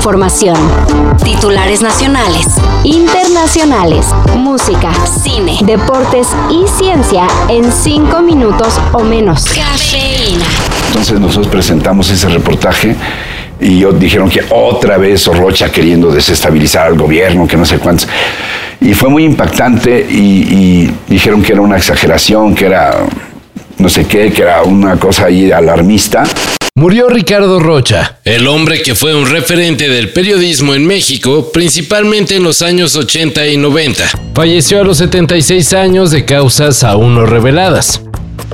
información. Titulares nacionales, internacionales, música, cine, deportes y ciencia en cinco minutos o menos. Cafeína. Entonces nosotros presentamos ese reportaje y yo dijeron que otra vez Rocha queriendo desestabilizar al gobierno, que no sé cuántos. Y fue muy impactante y, y dijeron que era una exageración, que era no sé qué, que era una cosa ahí alarmista. Murió Ricardo Rocha, el hombre que fue un referente del periodismo en México, principalmente en los años 80 y 90. Falleció a los 76 años de causas aún no reveladas.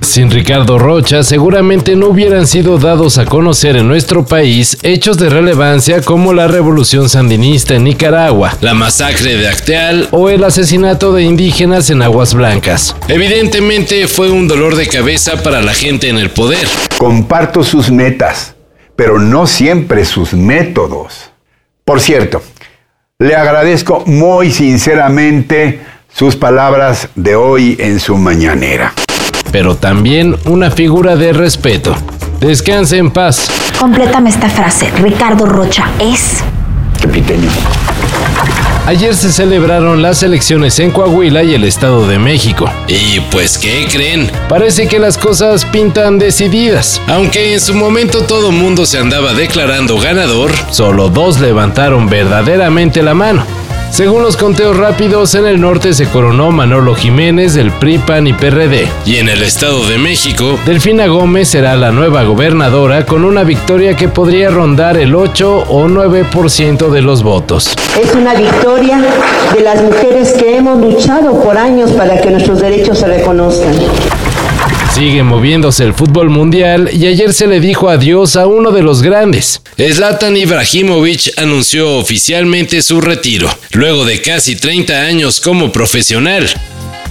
Sin Ricardo Rocha, seguramente no hubieran sido dados a conocer en nuestro país hechos de relevancia como la revolución sandinista en Nicaragua, la masacre de Acteal o el asesinato de indígenas en Aguas Blancas. Evidentemente fue un dolor de cabeza para la gente en el poder. Comparto sus metas, pero no siempre sus métodos. Por cierto, le agradezco muy sinceramente sus palabras de hoy en su mañanera pero también una figura de respeto. Descanse en paz. Complétame esta frase. Ricardo Rocha es... Capiteño. Ayer se celebraron las elecciones en Coahuila y el Estado de México. Y pues, ¿qué creen? Parece que las cosas pintan decididas. Aunque en su momento todo mundo se andaba declarando ganador, solo dos levantaron verdaderamente la mano. Según los conteos rápidos, en el norte se coronó Manolo Jiménez del PRI, PAN y PRD. Y en el Estado de México, Delfina Gómez será la nueva gobernadora con una victoria que podría rondar el 8 o 9% de los votos. Es una victoria de las mujeres que hemos luchado por años para que nuestros derechos se reconozcan. Sigue moviéndose el fútbol mundial y ayer se le dijo adiós a uno de los grandes. Zlatan Ibrahimovic anunció oficialmente su retiro, luego de casi 30 años como profesional.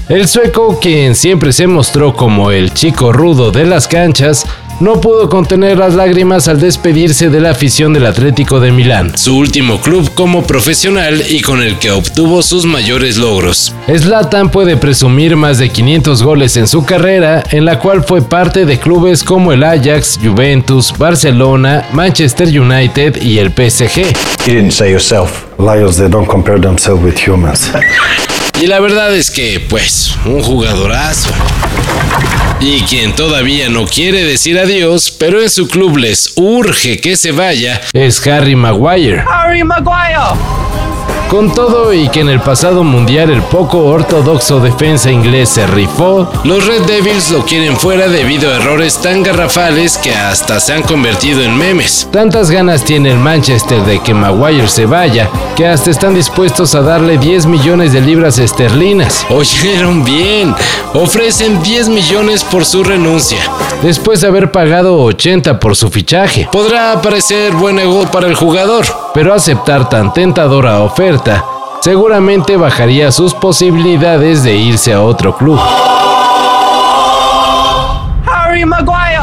El sueco, quien siempre se mostró como el chico rudo de las canchas, no pudo contener las lágrimas al despedirse de la afición del Atlético de Milán, su último club como profesional y con el que obtuvo sus mayores logros. Zlatan puede presumir más de 500 goles en su carrera, en la cual fue parte de clubes como el Ajax, Juventus, Barcelona, Manchester United y el PSG. Y la verdad es que, pues, un jugadorazo. Y quien todavía no quiere decir adiós, pero en su club les urge que se vaya, es Harry Maguire. Harry Maguire. Con todo y que en el pasado mundial el poco ortodoxo defensa inglés se rifó, los Red Devils lo quieren fuera debido a errores tan garrafales que hasta se han convertido en memes. Tantas ganas tiene el Manchester de que Maguire se vaya, que hasta están dispuestos a darle 10 millones de libras esterlinas. Oyeron bien, ofrecen 10 millones por su renuncia, después de haber pagado 80 por su fichaje. Podrá parecer buen negocio para el jugador, pero aceptar tan tentadora oferta seguramente bajaría sus posibilidades de irse a otro club. Harry Maguire.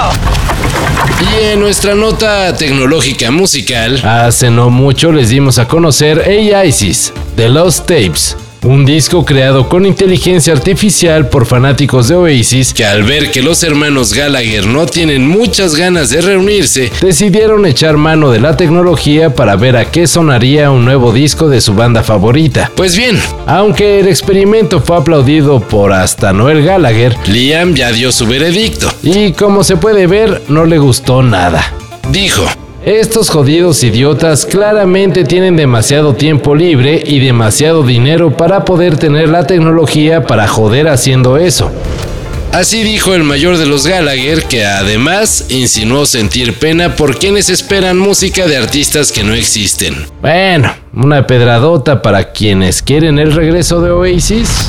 Y en nuestra nota tecnológica musical, hace no mucho les dimos a conocer AISIS, The Lost Tapes, un disco creado con inteligencia artificial por fanáticos de Oasis que al ver que los hermanos Gallagher no tienen muchas ganas de reunirse, decidieron echar mano de la tecnología para ver a qué sonaría un nuevo disco de su banda favorita. Pues bien, aunque el experimento fue aplaudido por hasta Noel Gallagher, Liam ya dio su veredicto y como se puede ver no le gustó nada. Dijo, estos jodidos idiotas claramente tienen demasiado tiempo libre y demasiado dinero para poder tener la tecnología para joder haciendo eso. Así dijo el mayor de los Gallagher, que además insinuó sentir pena por quienes esperan música de artistas que no existen. Bueno, una pedradota para quienes quieren el regreso de Oasis.